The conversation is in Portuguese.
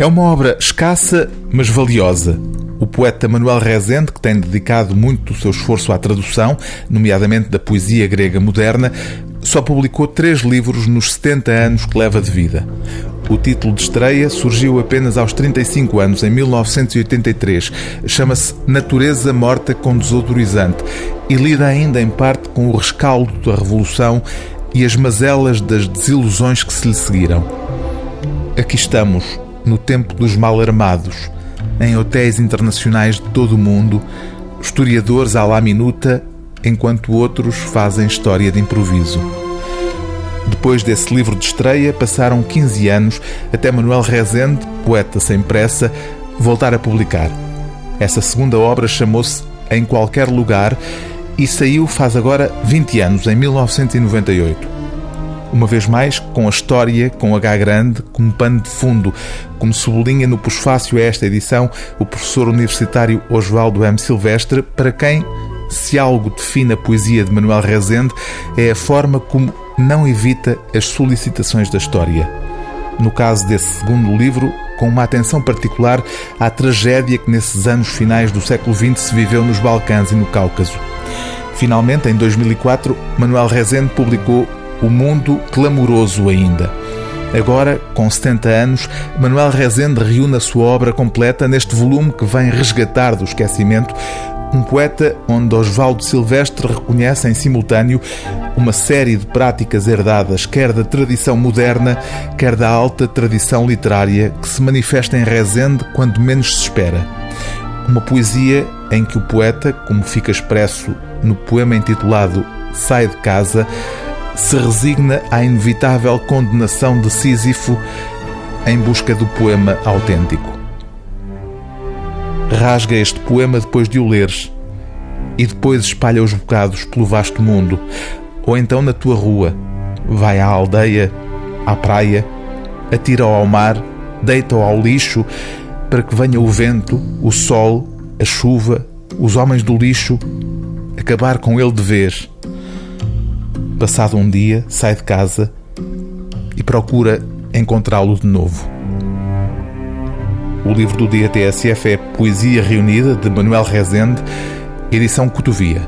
É uma obra escassa, mas valiosa. O poeta Manuel Rezende, que tem dedicado muito do seu esforço à tradução, nomeadamente da poesia grega moderna, só publicou três livros nos 70 anos que leva de vida. O título de estreia surgiu apenas aos 35 anos, em 1983. Chama-se Natureza Morta com Desodorizante e lida ainda em parte com o rescaldo da Revolução e as mazelas das desilusões que se lhe seguiram. Aqui estamos, no tempo dos mal-armados, em hotéis internacionais de todo o mundo, historiadores à la minuta, enquanto outros fazem história de improviso. Depois desse livro de estreia, passaram 15 anos até Manuel Rezende, poeta sem pressa, voltar a publicar. Essa segunda obra chamou-se Em Qualquer Lugar e saiu faz agora 20 anos, em 1998 uma vez mais com a história com H grande como pano de fundo, como sublinha no pós-fácil a esta edição o professor universitário Oswaldo M. Silvestre, para quem, se algo define a poesia de Manuel Rezende, é a forma como não evita as solicitações da história. No caso desse segundo livro, com uma atenção particular à tragédia que nesses anos finais do século XX se viveu nos Balcãs e no Cáucaso. Finalmente, em 2004, Manuel Rezende publicou o mundo clamoroso ainda. Agora, com 70 anos, Manuel Rezende reúne a sua obra completa neste volume que vem resgatar do esquecimento um poeta onde Osvaldo Silvestre reconhece em simultâneo uma série de práticas herdadas, quer da tradição moderna, quer da alta tradição literária, que se manifesta em Rezende quando menos se espera. Uma poesia em que o poeta, como fica expresso no poema intitulado Sai de Casa, se resigna à inevitável condenação de Sísifo em busca do poema autêntico. Rasga este poema depois de o leres e depois espalha os bocados pelo vasto mundo, ou então na tua rua, vai à aldeia, à praia, atira-o ao mar, deita-o ao lixo, para que venha o vento, o sol, a chuva, os homens do lixo, acabar com ele de vez Passado um dia, sai de casa e procura encontrá-lo de novo. O livro do dia TSF é Poesia Reunida, de Manuel Rezende, edição Cotovia.